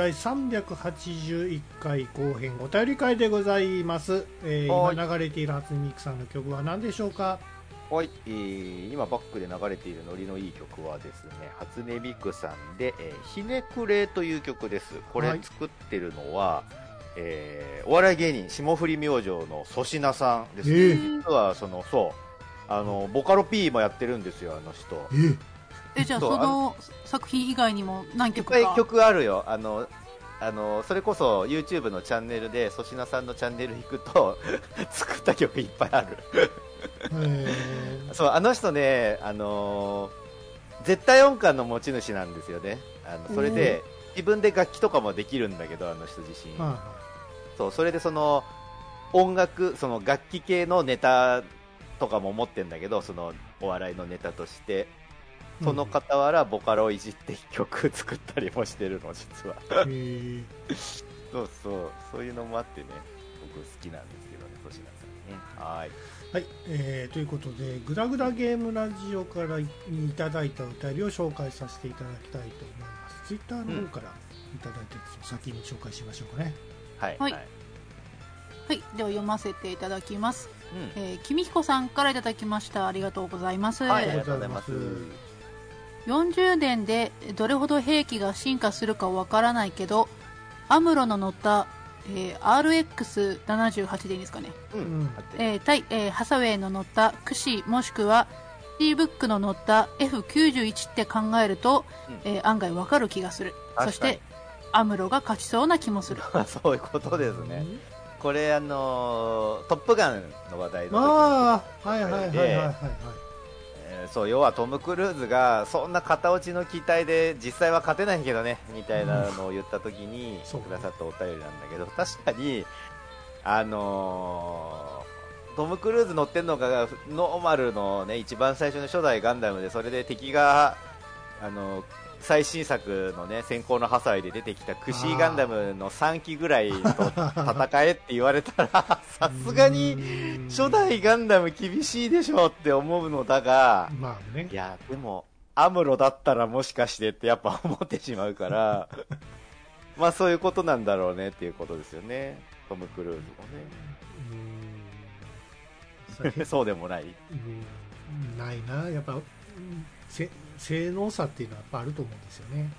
第381回後編お便り会でございます、えーはい。今流れている初音ミクさんの曲は何でしょうか？はい、えー今バックで流れているノリのいい曲はですね、初音ミクさんで、えーひねくれという曲です。こはいれ作ってるのは、えーお笑い芸人、霜降り明星の粗品さんです、ええ。実は、その、そう、あの、ボカロ P もやってるんですよ、あの人。ええ、じゃあその作品以外にも何いっ曲か。ぱい曲あるよ。あの、あの、それこそ YouTube のチャンネルで粗品さんのチャンネル行くと 作った曲いっぱいある。えーそう、あの人ね、あのー絶対音感の持ち主なんですよね。あの、それで、自分で楽器とかもできるんだけど、あの人自身。はそう、それでその、音楽、その楽器系のネタとかも持ってんだけど、その、お笑いのネタとして、いその傍ら、ボカロをいじって曲作ったりもしてるの、実は。そうそう、そういうのもあってね、僕好きなんですけどね、粗品さんね。はい。はい、えーということでグダグダゲームラジオからいただいたお便りを紹介させていただきたいと思いますツイッターの方からいただいたやつを先に紹介しましょうかね、はい。はいはい、では読ませていただきます。うん。えー、君彦さんからいただきました。ありがとうございます。はい、あありがとうございます。40年でどれほど兵器が進化するかわからないけど、アムロの乗った、えー RX78 でいいんですかね。ううんえー対、えーハサウェイの乗ったクシもしくは C ブックの乗った F91 って考えると、うんえー案外わかる気がする。そして、アムロが勝ちそうな気もする。そういうことですね。これ、あのートップガンの話題の時にああはいはいはいはいはいはいえーそう、要はトム・クルーズが、そんな片落ちの機体で、実際は勝てないけどね、みたいなのを言った時に、くださったお便りなんだけど、確かに、あのートム・クルーズ乗ってんのが、ノーマルのね、一番最初の初代ガンダムで、それで敵が、あの最新作のね、先行のハサウェイで出てきたクシーガンダムの3機ぐらいと戦えって言われたら、さすがに、初代ガンダム厳しいでしょって思うのだが、まあねいや、でも、アムロだったらもしかしてってやっぱ思ってしまうから、まあそういうことなんだろうねっていうことですよね。トム・クルーズもね。そうでもない。うんないなやっぱ性能差っていうのはやっぱあると思うんですよね。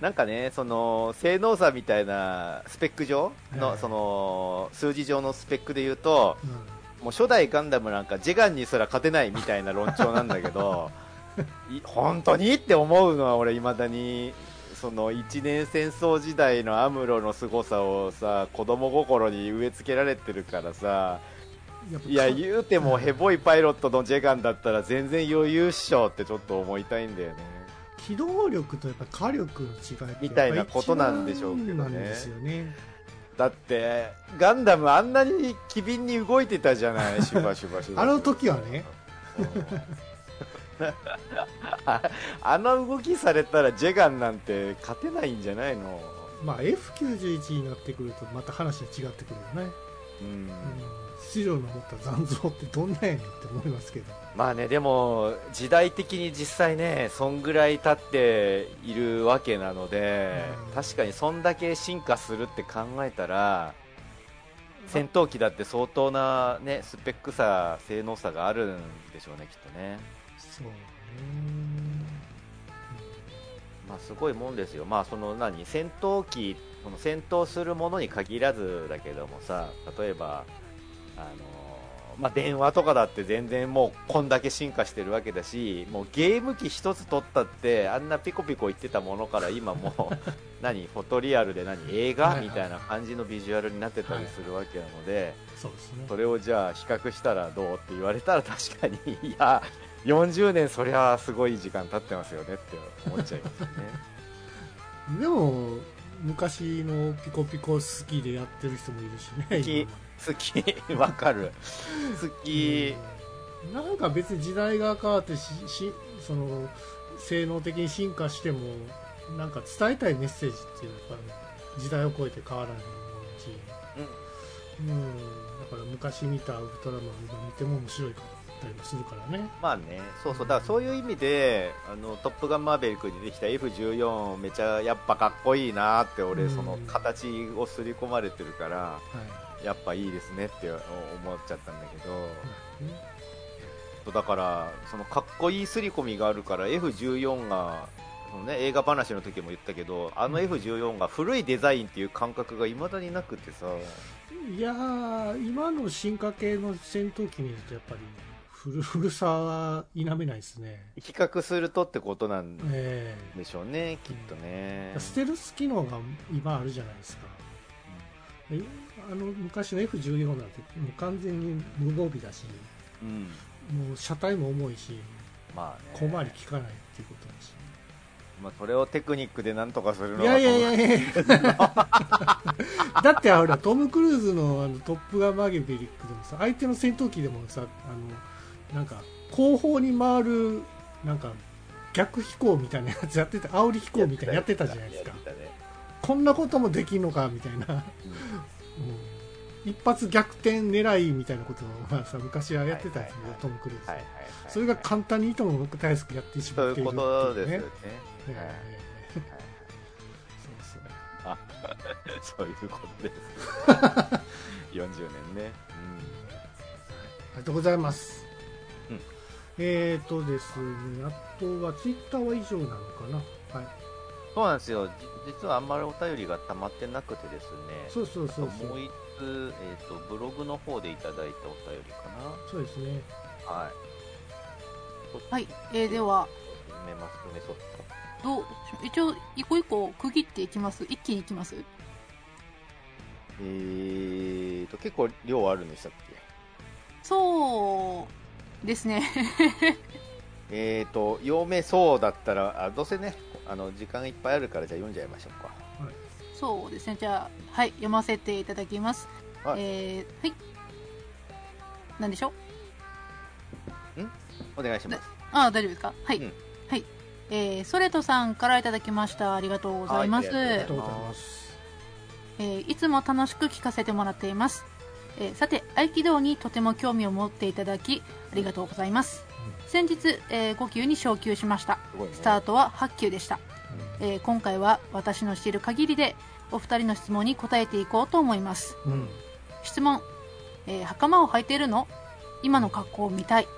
なんかね、その、性能差みたいなスペック上の、はいその、数字上のスペックで言うと、うん。もう初代ガンダムなんかジェガンにすら勝てないみたいな論調なんだけど、い本当にって思うのは俺未だに、その一年戦争時代のアムロの凄さをさ、子供心に植え付けられてるからさ、いや言うてもヘボいパイロットのジェガンだったら全然余裕っしょってちょっと思いたいんだよね。機動力とやっぱ火力の違いみたいなことなんでしょうけどねね。だって、ガンダムあんなに機敏に動いてたじゃない、シュバシュバシュバ。あの時はね。ああの動きされたらジェガンなんて勝てないんじゃないの？まあ F91 になってくるとまた話は違ってくるよね、うん。うん、資料の持った残像ってどん。なん。やねん。って思いますけどまあねでも時代的に実際ねそん。ぐらい経っているわけなので、うん。確かにそん。だけ進化するって考えたら戦闘機だって相当なねスペック差性能差があるん。でしょうねきっとねそう、まあすごいもん。ですよまあその何戦闘機その戦闘するものに限らずだけどもさ例えばあのまあ、電話とかだって全然もうこんだけ進化してるわけだしもうゲーム機一つ取ったってあんなピコピコ言ってたものから今もう 何フォトリアルで何映画？はいはい。みたいな感じのビジュアルになってたりするわけなので、そうですね。それをじゃあ比較したらどう？って言われたら 確かにいや40年そりゃすごい時間経ってますよねって思っちゃいますよね。でも昔のピコピコ好きでやってる人もいるしね好き今。好きわかる。好き。うん。なんか別に時代が変わってししその性能的に進化してもなんか伝えたいメッセージっていうのはやっぱり時代を超えて変わらないものだし、うん、だから昔見たウルトラマン今見ても面白いかったりもするからね。まあね、そうそう、だからそういう意味で、あの、トップガンマーベリックにできた F14 めちゃやっぱかっこいいなって俺、うん。その形を刷り込まれてるから、はい。やっぱいいですねって思っちゃったんだけど、ねだから、そのかっこいい刷り込みがあるから F14 が、そのね、映画話の時も言ったけど、あの F14 が古いデザインっていう感覚が未だになくてさ、いやー今の進化系の戦闘機見るとやっぱり古古さは否めないですね。比較するとってことなんえでしょうね、きっとね。え。ステルス機能が今あるじゃないですか。えあの昔の F14 なんてもう完全に無防備だしうん、もう車体も重いしまあね。小回り効かないっていうことだし。まあ、それをテクニックでなんとかするのいやいやいやいや だってほらトム・クルーズのあのトップガンマーゲベリックでもさ相手の戦闘機でもさあのなんか後方に回るなんか逆飛行みたいなやつやってた煽り飛行みたいなのやってたじゃないですかねこんなこともできんのかみたいな、うんうん一発逆転狙いみたいなことを、まあ、さ昔はやってたんですよ、トム・クルーズ、はいはいはい。それが簡単にいとも僕大好きやってしまっているって。いうねそうそうあ、そういうことです。40 年ね。ありがとうございます。うんえーとですね、あとはツイッターは以上なのかな。はい。そうなんですよ。じ実はあんまりお便りが溜まってなくてですね。そうそうそうそうもう一つ、えっ、と、ブログの方でいただいたお便りかそうですね。な。はい。はい、えーでは、読めます、読めそう。どう、一応、一個一個区切っていきます？一気にいきます？えーと、結構量あるんでしたっけ？そうですね。えーと、読めそうだったら、あどうせね、あの、時間いっぱいあるから、じゃあ読んじゃいましょうか。そうですね。じゃあ、はい、読ませていただきます。はいえー、はい。何でしょう？お願いします。あ、大丈夫ですか？はい。うんはい。えー、ソレトさんからいただきました。ありがとうございます。はいありありがとうございます。えーいつも楽しく聞かせてもらっています、えーさて合気道にとても興味を持っていただきありがとうございます、先日、え5級に昇級しました。ね。スタートは8級でした、えー今回は私の知る限りでお二人の質問に答えていこうと思います。うん。質問、えー袴を履いているの？今の格好を見たい、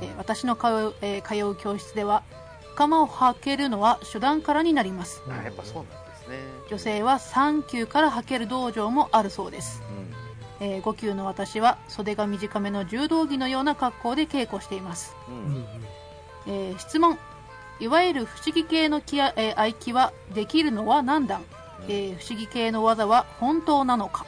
えー私の通う,、えー通う教室では袴を履けるのは初段からになります。あやっぱそうなんですね。女性は3級から履ける道場もあるそうです。うん。えー5級の私は袖が短めの柔道着のような格好で稽古しています、ううん。ん。えー質問。いわゆる不思議系の気や、えー合気はできるのは何段、えー不思議系の技は本当なのか、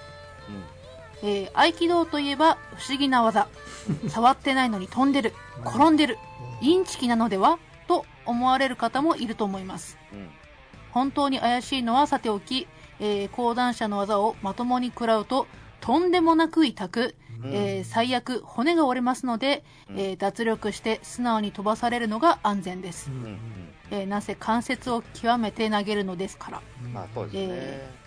えー合気道といえば不思議な技。触ってないのに飛んでる。転んでる。インチキなのではと思われる方もいると思います。うん。本当に怪しいのはさておき、えー講談社の技をまともに食らうととんでもなく痛く、うん。えー最悪骨が折れますので、うん。えー脱力して素直に飛ばされるのが安全です。えーなんせ関節を極めて投げるのですから。うん。まあ、そうですね。え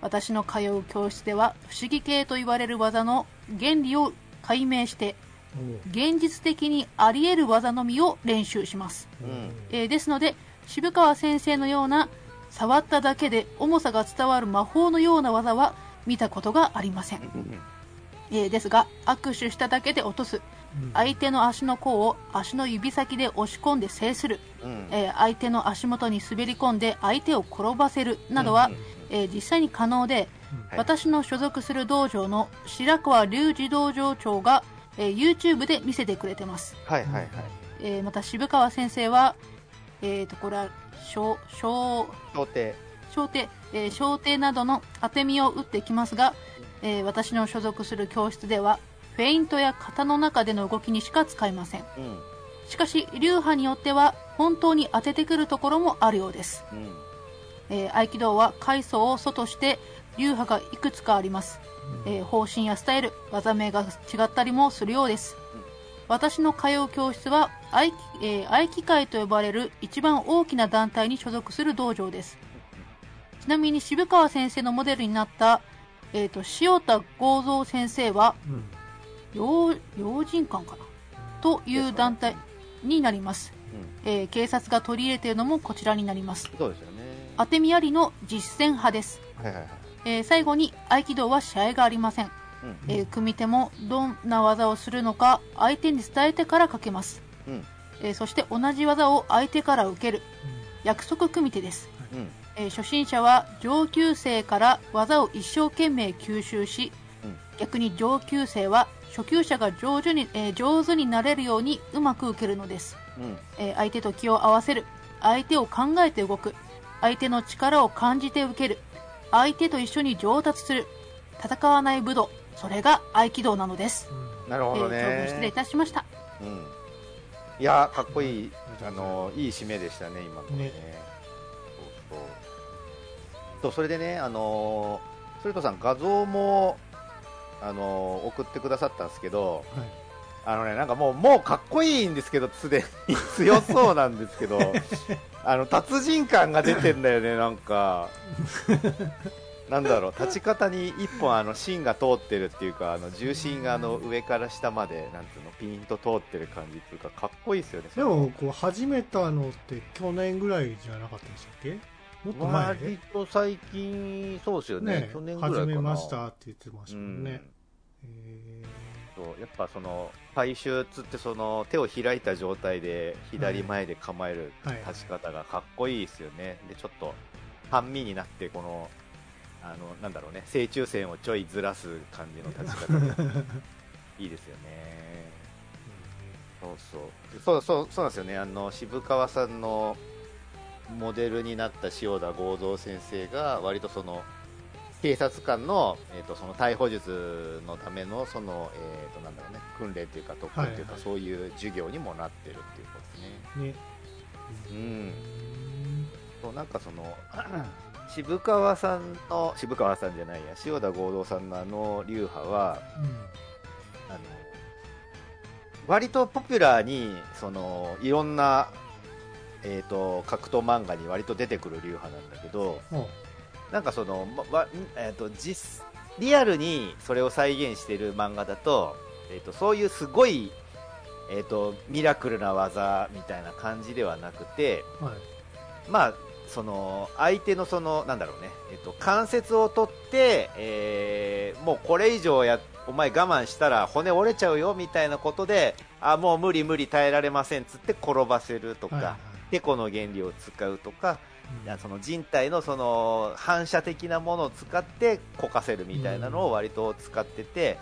私の通う教室では不思議系と言われる技の原理を解明して現実的にあり得る技のみを練習します、うん。えーですので渋川先生のような触っただけで重さが伝わる魔法のような技は見たことがありません、うん。えーですが握手しただけで落とす。うん。相手の足の甲を足の指先で押し込んで制する、うん。えー相手の足元に滑り込んで相手を転ばせる。などは、うん。えー実際に可能で、はい私の所属する道場の白川隆二道場長が、えー YouTube で見せてくれてます、はいはいはい。えーまた渋川先生は、えー、とこれは小小想定。小手、えー小手などの当て身を打ってきますが、えー私の所属する教室ではフェイントや型の中での動きにしか使いません。うん。しかし流派によっては本当に当ててくるところもあるようです、うん。えー合気道は階層を外して流派がいくつかあります、えー方針やスタイル技名が違ったりもするようです、うん。私の通う教室は合気,、えー合気会と呼ばれる一番大きな団体に所属する道場ですちなみに渋川先生のモデルになった、えー、と塩田剛三先生はうん。養養人館かな？という団体になります、うん。えー警察が取り入れているのもこちらになります。そうですよね。当て身ありの実践派です、はいはいはい。えー最後に合気道は試合がありません、うん。えー組手もどんな技をするのか相手に伝えてからかけます、うん。えーそして同じ技を相手から受ける。約束組手です、うんえー初心者は上級生から技を一生懸命吸収し、うん。逆に上級生は初級者が上手に,、えー上手になれるようにうまく受けるのです、うん。えー相手と気を合わせる。相手を考えて動く。相手の力を感じて受ける。相手と一緒に上達する。戦わない武道。それが合気道なのです、うん。えーなるほどね、長文失礼いたしました。うん、いやかっこいい。あのいい締めでしたね今のね。ねそうそれでねあのそれとさん画像もあの送ってくださったんですけどはい。あのねなんかもうもうかっこいいんですけどすでに。強そうなんですけど あの達人感が出てんだよねなんか。なんだろう立ち方に一本あの芯が通ってるっていうかあの重心があの上から下までなんていうのピンと通ってる感じっていうかかっこいいですよねでもこう始めたのって去年ぐらいじゃなかったでしたっけ？もっと前？割と最近そうですよね。ね去年ぐらいかな。始めましたって言ってましうんたもん。ね、えそうやっぱそのパイシューつってその手を開いた状態で左前で構えるはい立ち方がかっこいいですよね、でちょっと半身になってこのあのなんだろうね。正中線をちょいずらす感じの立ち方で。いいですよね。そうそう。そうそうそうなんですよね。あの渋川さんのモデルになった塩田剛三先生が割とその警察官の,、えー、とその逮捕術のためのその、えー、となんだろうね訓練というか特訓というか、はいはい。そういう授業にもなってるっていうことですね。ね。うん。そうなんかその 渋川さんの渋川さんじゃないや塩田剛三さんのあの流派はうん。あの割とポピュラーにそのいろんな、えー、と格闘漫画に割と出てくる流派なんだけどうん。なんかその、まわえー、と実リアルにそれを再現している漫画だと,、えー、とそういうすごい、えー、とミラクルな技みたいな感じではなくて、はい。まあ、その相手のそのなんだろうね、えっと、関節を取って、えーもうこれ以上やお前我慢したら骨折れちゃうよみたいなことであもう無理無理耐えられませんっつって転ばせるとか、はいはいてこの原理を使うとか、うん。その人体のその反射的なものを使ってこかせるみたいなのを割と使ってて、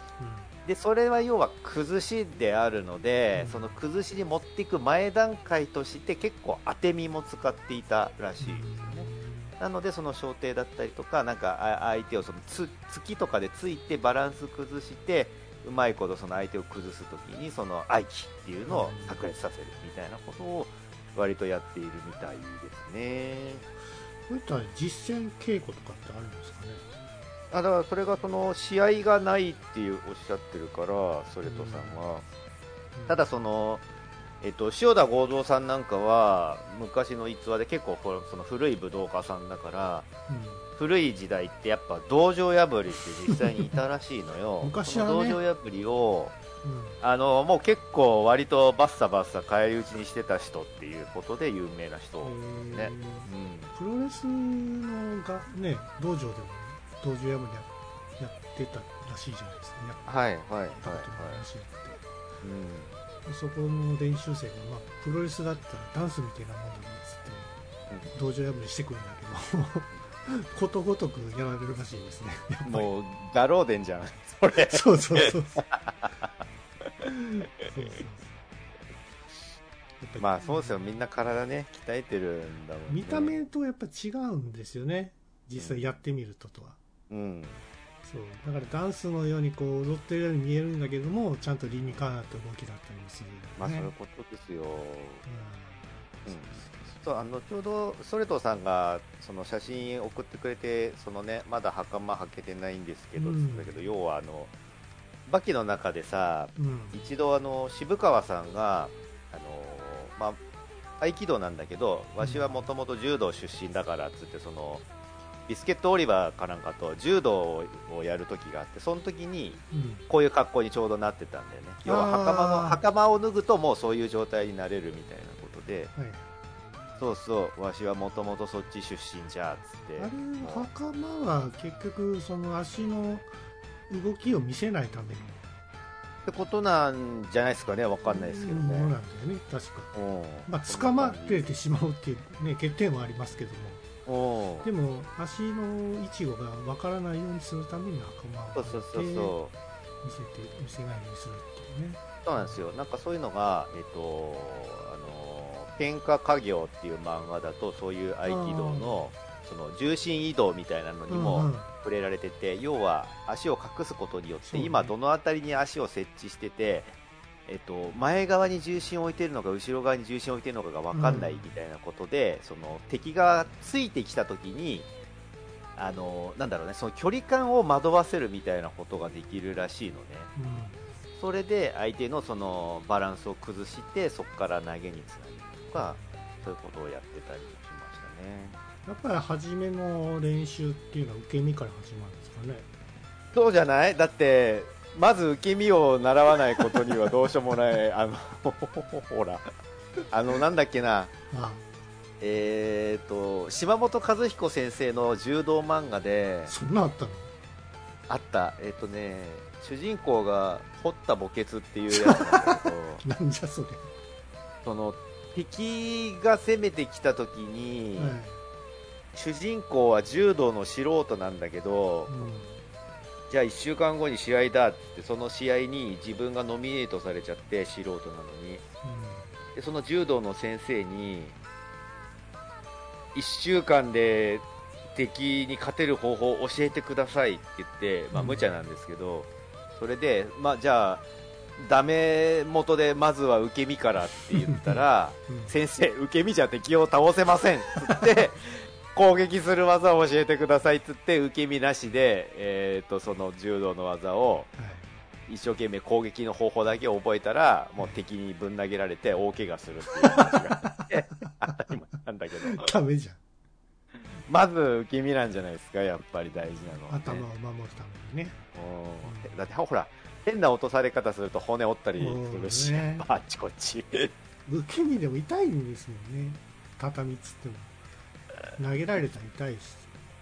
でそれは要は崩しであるので、うん。その崩しに持っていく前段階として結構当て身も使っていたらしいですよね。なのでその小艇だったりとかなんかあ相手をそのつ突きとかでついてバランス崩してうまいことその相手を崩すときにその愛機っていうのを炸裂させるみたいなことを割とやっているみたいですね。こういった実践稽古とかってあるんですかね？あだからそれがその試合がないっていうおっしゃってるからソレトさんは、ただその、えっと、塩田剛三さんなんかは昔の逸話で結構その古い武道家さんだからうん。古い時代ってやっぱ道場破りって実際にいたらしいのよ。昔はね。道場破りをうんあのもう結構割とバッサバッサ返り討ちにしてた人っていうことで有名な人、うん。ねプロレスのがね道場でも道場破りややってたらしいじゃないですか。やっはいはいはいらしうん。そこの練習生が、まあ、プロレスだったらダンスみたいなもんだっつって道場破りしてくるんだけど ことごとくやられるらしいですね。もうガローデンじゃんそれ。そうそうそうそうそうそうまあそうですよ。みんな体ね鍛えてるんだもんね。見た目とやっぱ違うんですよね。実際やってみるととは、うん。そう。だからダンスのようにこう踊ってるように見えるんだけどもちゃんと理にかなった動きだったりもするよね、まあそういうことですよ、うん。うん。そうあのちょうどソレトさんがその写真送ってくれてそのねまだ袴履けてないんですけど、うん。だけど要はあのバキの中でさうん。一度あの渋川さんがあのまあ合気道なんだけどわしはもともと柔道出身だからっつってそのビスケットオリバーかなんかと柔道をやる時があってその時にうん。こういう格好にちょうどなってたんだよね。要は袴の袴を脱ぐともうそういう状態になれるみたいなことで。はい、そうそうわしはもともとそっち出身じゃっつって。あれ袴は結局その足の動きを見せないために。ってことなんじゃないですかね。わかんないですけどものなんねだよね。確かうん。まあ捕まれてしまうっていうね欠点はありますけども。うん。でも足の位置がわからないようにするために袴をそうそうそう履いてそう見せて見せないようにするっていうね。そうなんですよ。なんかそういうのがえっとあの天下家業っていう漫画だとそういう合気道のその重心移動みたいなのにも、うんうん。触れられてて要は足を隠すことによって、今どの辺りに足を設置してて、えっと、前側に重心を置いてるのか後ろ側に重心を置いてるのかが分かんないみたいなことで、その敵がついてきた時にあのなんだろうねその距離感を惑わせるみたいなことができるらしいのね。それで相手のそのバランスを崩してそこから投げにつなげるとかそういうことをやってたりしましたね。やっぱり初めの練習っていうのは受け身から始まるんですかね。そうじゃない？だってまず受け身を習わないことにはどうしようもない。あのほら。あのなんだっけな。あえー、と島本和彦先生の柔道漫画で。そんなあったの？あった。えっ、とね主人公が掘った墓穴っていうやつなんだけど。なんじゃそれ、その敵が攻めてきた時に、はい主人公は柔道の素人なんだけど、うん。じゃあ1週間後に試合だって言ってその試合に自分がノミネートされちゃって素人なのに。でその柔道の先生に1週間で敵に勝てる方法を教えてくださいって言って、まあ、うん。無茶なんですけど、それで、まあ、じゃあダメ元でまずは受け身からって言ったらうん。先生、受け身じゃ敵を倒せませんっつって 攻撃する技を教えてくださいっつって受け身なしで、えー、とその柔道の技をはい。一生懸命攻撃の方法だけ覚えたらもう敵にぶん投げられて大怪我するっていう話があって 当たり前なんだけど。ダメじゃん。まず受け身なんじゃないですかやっぱり大事なのは、ね、頭を守るためにね。うん。だってほら変な落とされ方すると骨折ったりするし、うん。ねあっちこっち。受け身でも痛いんですもんね。畳っつっても投げられたら痛いし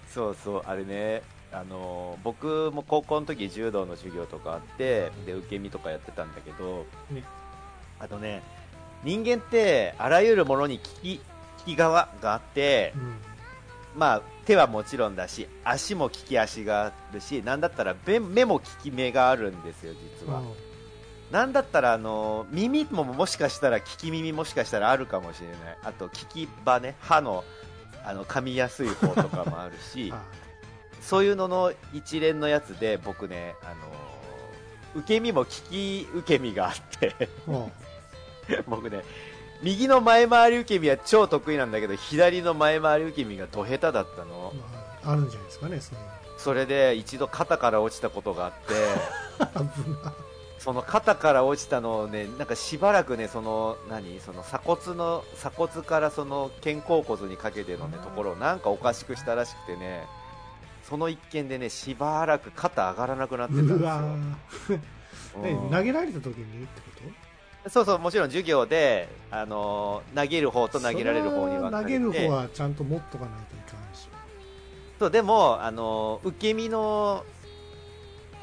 そうそうあれねあの僕も高校の時柔道の授業とかあってで受け身とかやってたんだけど、ね。あとね人間ってあらゆるものに利き利き側があって、うん。まあ、手はもちろんだし足も利き足があるしなんだったら目目も利き目があるんですよ実は、なんだったらあの耳ももしかしたら聞き耳もしかしたらあるかもしれない。あと聞き場ね歯のあの噛みやすい方とかもあるし あそういうのの一連のやつで僕ねあの受け身も聞き受け身があって 僕ね右の前回り受け身は超得意なんだけど左の前回り受け身がド下手だったの。う、まあ、あるんじゃないですかねそれで一度肩から落ちたことがあって その肩から落ちたのをねなんかしばらくねその何その鎖骨の鎖骨からその肩甲骨にかけてのねところをなんかおかしくしたらしくてねその一件でねしばらく肩上がらなくなってたんですよ。投げられた時に？ってこと？そうそうもちろん授業で、あのー投げる方と投げられる方には投げる方はちゃんと持っとかないといかんし。そうでも、あのー受け身の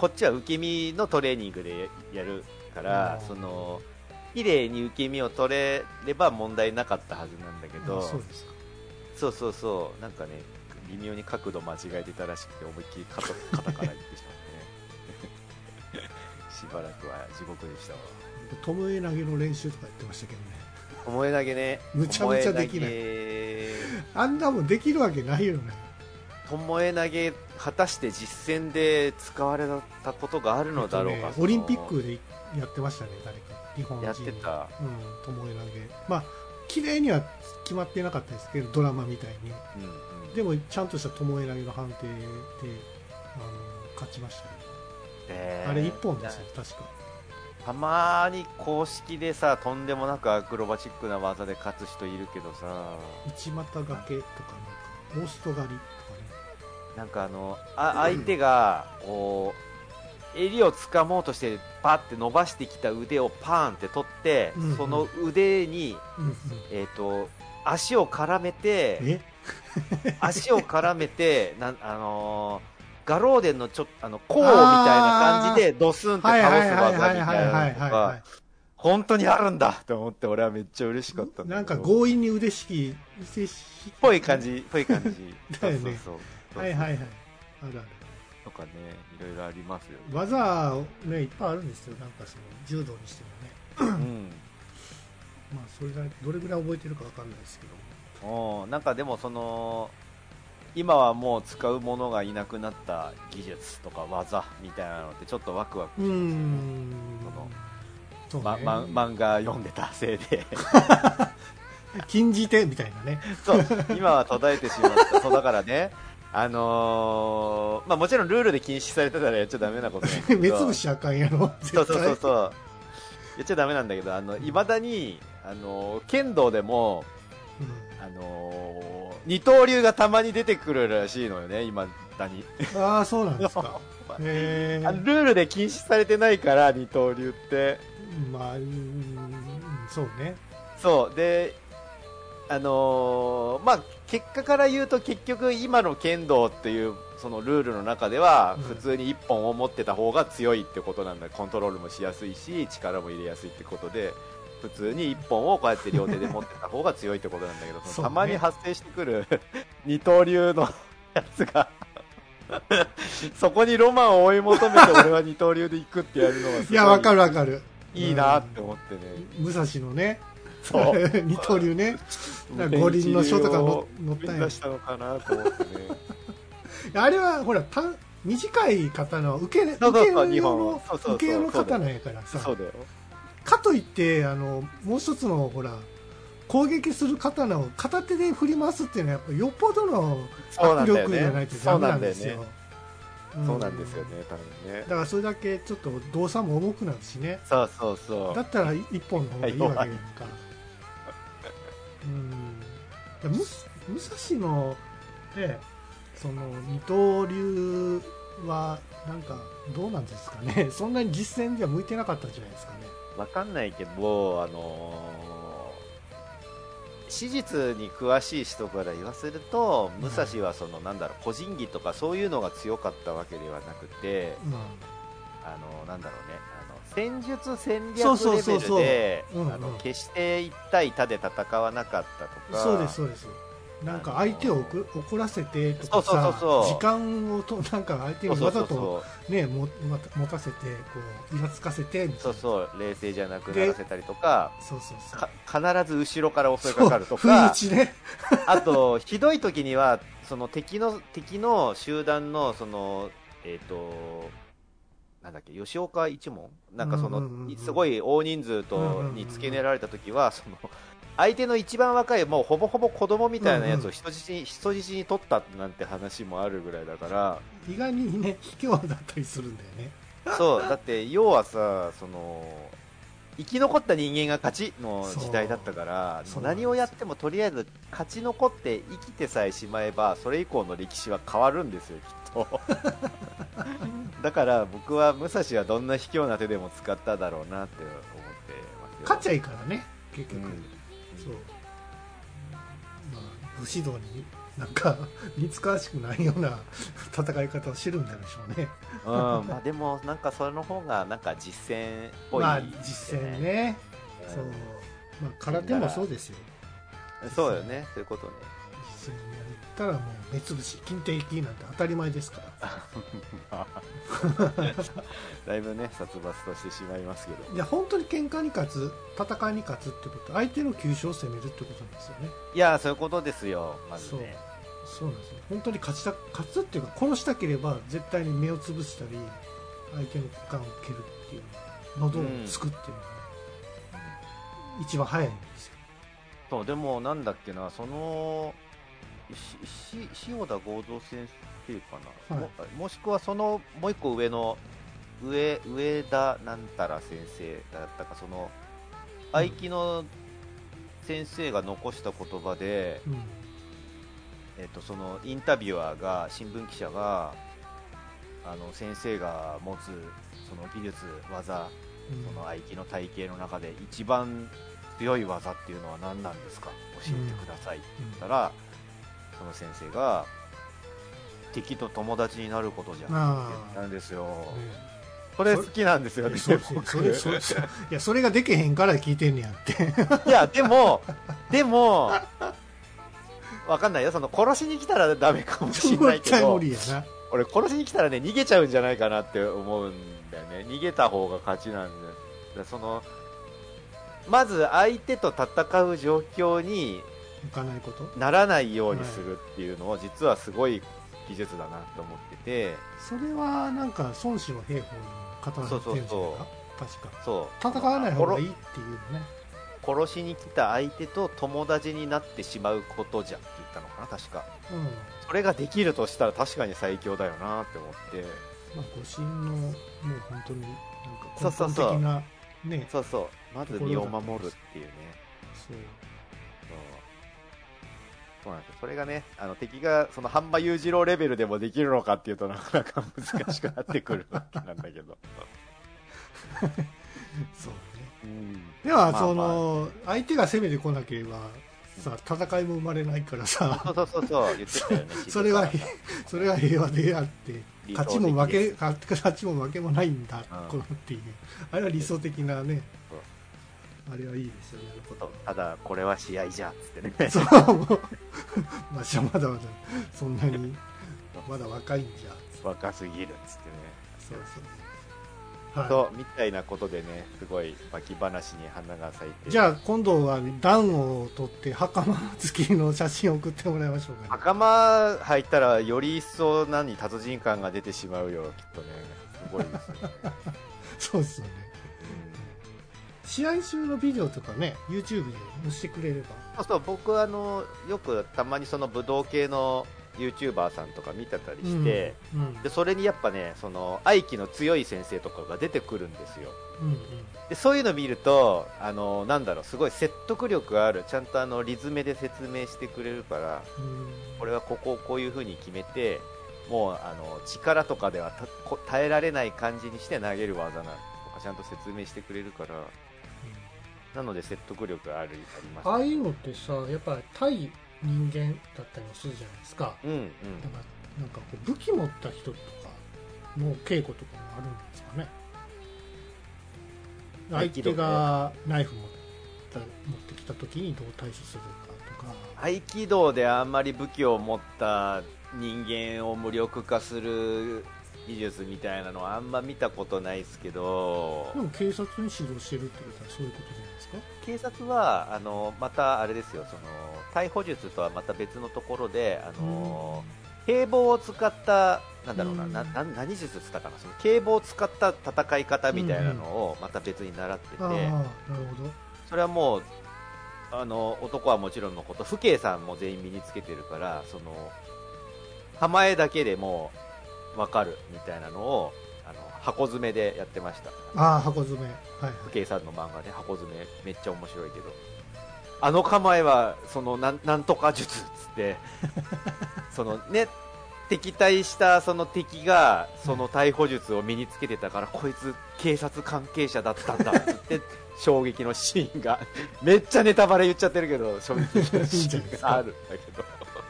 こっちは受け身のトレーニングでやるからあーその綺麗に受け身を取れれば問題なかったはずなんだけどうですか。そうそうそう。なんかね微妙に角度間違えてたらしくて思いっきり肩 肩からいってしまってね。しばらくは地獄でしたわ。トムエ投げの練習とかやってましたけどね。思い投げね。むちゃむちゃできない。いあんなもんできるわけないよね。ともえ投げ果たして実戦で使われたことがあるのだろうか、えっとねオリンピックでやってましたね誰か。日本人やってた。うんともえ投げ。まあ綺麗には決まってなかったですけどドラマみたいに。うんうん。でもちゃんとしたともえ投げの判定であの勝ちましたね。えーあれ一本ですよ確か。たまに公式でさとんでもなくアクロバチックな技で勝つ人いるけどさ。内股掛けとかなんかオースト狩りなんかあのあ相手がこう襟を掴もうとしてパって伸ばしてきた腕をパーンって取って、うんうん。その腕に、うんうん。えー、と足を絡めてえ？足を絡めて なんあのーガローデンのちょっとあの甲みたいな感じでドスンってはい倒す技みたいないのはが本当にあるんだって思って俺はめっちゃ嬉しかったいなんか強引に腕式腕式ぽい感じぽい感じ。だよね。そうそうそうはいはいはい。あるある。とかねいろいろありますよね。技ねいっぱいあるんですよ。なんかその柔道にしてもね。うん。まあそれがどれぐらい覚えてるかわかんないですけど。おーなんかでもその今はもう使うものがいなくなった技術とか技みたいなのってちょっとワクワクうーんそうまねま漫画読んでたせいで。禁じ手みたいなね。そう。今は途絶えてしまった。そうだからねあのーまあもちろんルールで禁止されてたらやっちゃダメなことなんだけど。目つぶしあかんやろそうそうそうう。そうやっちゃダメなんだけどあの未だにあのー剣道でもあのー二刀流がたまに出てくるらしいのよね今だに。ああそうなんですか。ルールで禁止されてないから二刀流って。まあうそうね。そう。であのーまあ結果から言うと結局今の剣道っていうそのルールの中ではうん。普通に一本を持ってた方が強いってことなんだ。コントロールもしやすいし力も入れやすいってことで普通に一本をこうやって両手で持ってた方が強いってことなんだけど、たまに発生してくる 二刀流のやつが そこにロマンを追い求めて俺は二刀流で行くってやるのがすごいやわかるわかる。いいなって思ってね、武蔵のねそう。二刀流ね。五輪の書とかの載ったんや。出したのかなと思ってね。あれはほらた短い刀は受けそうそうそう受けの受けの刀やからさ。そうだよ。かといってあのもう一つのほら攻撃する刀を片手で振り回すっていうのはやっぱよっぽどのそうな握んだよね力じゃないとダメなんですよ。そうなんですよね多分ね。だからそれだけちょっと動作も重くなるしね。そうそうそう。だったら一本の方がいいわけやんかうん。だむ武蔵のねその二刀流はなんかどうなんですかね。そんなに実戦では向いてなかったんじゃないですかね。わかんないけどあのー史実に詳しい人から言わせると武蔵はそのなんだろう個人技とかそういうのが強かったわけではなくてうん。あのなんだろうね戦術戦略レベルで決して1対1で戦わなかったとか。そうですそうです。なんか相手を怒怒らせてとかそうさそうそうそう。時間をと なんか相手そうそうにわざとそう。そうねもまた持たせてこうイラつかせてそうそう冷静じゃなくならせたりとか。そうそうそう。か必ず後ろから襲いかかるとそう不意打かちね。あとひどい時にはその敵の敵の集団のそのえっ、となんだっけ吉岡一門？なんかその、うんうんうんうん。すごい大人数うんうんとうんうんに付け狙られた時はその相手の一番若いもうほぼほぼ子供みたいなやつを人質に,、人質に取ったなんて話もあるぐらいだから。意外にね卑怯だったりするんだよね。そうだって要はさその生き残った人間が勝ちの時代だったから何をやってもとりあえず勝ち残って生きてさえしまえばそれ以降の歴史は変わるんですよきっと。だから僕は武蔵はどんな卑怯な手でも使っただろうなって思ってますよ。勝っちゃいいからね結局、うん。そう。まあ武士道になんか 似つかわしくないような 戦い方をしてるんだろうしょうね。うんまあ、でもなんかその方がなんか実践っぽい、まあ実践ね、うん。そう。まあ空手もそうですよ。そうよね。そういうことね。実践やったらもう目つぶし金定期なんて当たり前ですから。だいぶね殺伐としてしまいますけど。いや本当に喧嘩に勝つ戦いに勝つってこと相手の急所を攻めるってことなんですよね。いやそういうことですよまずね。そう。なんですよ。本当に勝ちた勝つっていうか殺したければ絶対に目をつぶしたり相手の股間を蹴るっていう喉をつくっていうのが、一番早いんですよ。そうでもなんだっけなその塩田合同先生かな、はいもしくはそのもう一個上の上上田なんたら先生だったかその合気の先生が残した言葉で、うんえっとそのインタビュアーが新聞記者があの先生が持つその技術技うんその合気の体系の中で一番強い技っていうのは何なんですか教えてくださいって言ったら、その先生が敵と友達になることじゃんってあ。言ったんですよ、あ、ねそれ好きなんですよねそれそれそいやそれができへんから聞いてんねやって。いやでもでもわかんないよ。その殺しに来たらダメかもしれないけど俺殺しに来たらね逃げちゃうんじゃないかなって思うんだよね。逃げた方が勝ちなんだよ。だからそのまず相手と戦う状況にいかないこと？ならないようにするっていうのを実はすごい技術だなと思ってて。それはなんか孫子の兵法に刀ってるんじゃないか？確かそう。戦わない方がいいっていうね。殺しに来た相手と友達になってしまうことじゃんって言ったのかな確か。うん。それができるとしたら確かに最強だよなって思って。まあ護身のもう本当になんか根本的なねそうそう。まず身を守るっていうね。そう。そうそうなんですよ。それがねあの敵がその半馬裕次郎レベルでもできるのかっていうとなかなか難しくなってくるわけなんだけど、そうね。うん、では、まあその相手が攻めてこなければさ戦いも生まれないからさ。そうそうそうそう。言ってたよね それはそれは平和であって理想的勝ちも負けです勝ちも負けもないんだ、うん。このっていう。あれは理想的なねあれはいいですよね。なるそうただこれは試合じゃっつってね。そう。も うまあまだまだそんなに まだ若いんじゃ若すぎるっつってね。そうそうはい。とみたいなことでねすごい巻き話に花が咲いてじゃあ今度は暖を取って袴付きの写真を送ってもらいましょうか、ね、袴入ったらより一層何達人感が出てしまうよきっとね。すごいですよね、そうですよね試合中のビデオとかね YouTube で載せてくれれば。そうそう僕あのよくたまにその武道系の YouTuber さんとか見てたりして、うんうん。でそれにやっぱねその愛機の強い先生とかが出てくるんですよ。うんでそういうの見るとあのなんだろうすごい説得力あるちゃんとあのリズムで説明してくれるからうん。これはここをこういう風に決めてもうあの力とかでは耐えられない感じにして投げる技なとかちゃんと説明してくれるからなので説得力あるあります。ああいうのってさやっぱり対人間だったりもするじゃないですか。うんうん。だからなんかこう武器持った人とかの稽古とかもあるんですかね。相手がナイフ持った持ってきた時にどう対処するかとか。合気道であんまり武器を持った人間を無力化する技術みたいなのはあんま見たことないですけど。でも警察に指導してるってことはそういうことじゃないですか？警察はあのまたあれですよその逮捕術とはまた別のところであの、警棒を使ったなんだろうな,、うん。なな何術って言ったかな？その警棒を使った戦い方みたいなのをまた別に習ってて、ああなるほど。それはもうあの男はもちろんのこと父兄さんも全員身につけてるからその構えだけでも分かるみたいなのをあの箱詰めでやってました。ああ箱詰め。はいはい。父兄さんの漫画ね箱詰めめっちゃ面白いけど。あの構えはそのなんなんとか術っつって そのね敵対したその敵がその逮捕術を身につけてたから、こいつ警察関係者だったんだっつって 衝撃のシーンがめっちゃネタバレ言っちゃってるけど衝撃のシーンがあるんだけど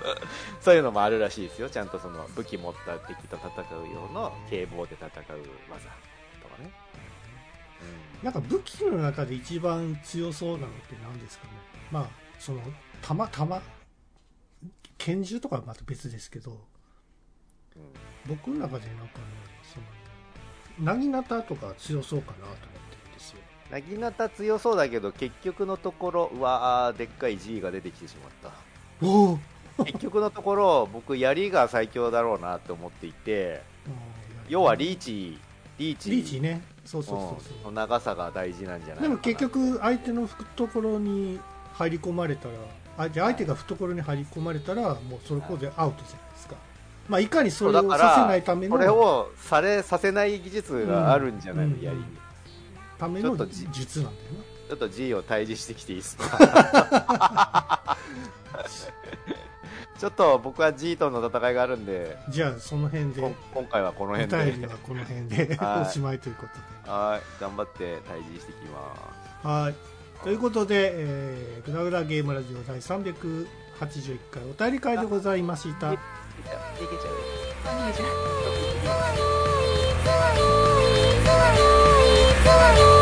そういうのもあるらしいですよ。ちゃんとその武器持った敵と戦う用の警棒で戦う技とかね、うん。なんか武器の中で一番強そうなのって何ですかね。まあその弾弾拳銃とかはまた別ですけどうん。僕の中でなんかねそのなぎなたとか強そうかなと思ってるんですよ。なぎなた強そうだけど結局のところうわーでっかい G が出てきてしまっおおた 結局のところ僕槍が最強だろうなと思っていて要はリーチリーチ。リーチね。そうそうそうう。ん。そうの長さが大事なんじゃないでも結局相手の懐に入り込まれたらあじゃあ相手が懐に入り込まれたらもうそれこそでアウトじゃないですか、まあ、いかにそれをさせないためのこれをされさせない技術があるんじゃないの、うん。槍。にためのちょっとじ術なんだよちょっと G を退治してきていいですか？ちょっと僕は G との戦いがあるんで、じゃあその辺で、今回はこの辺で、はこの辺で おしまいということで。はい、頑張って退峙していきます。はい。ということで、えー、グラグラゲームラジオ第381回お便り会でございました。いけちゃう。いけちゃう。いけちゃう。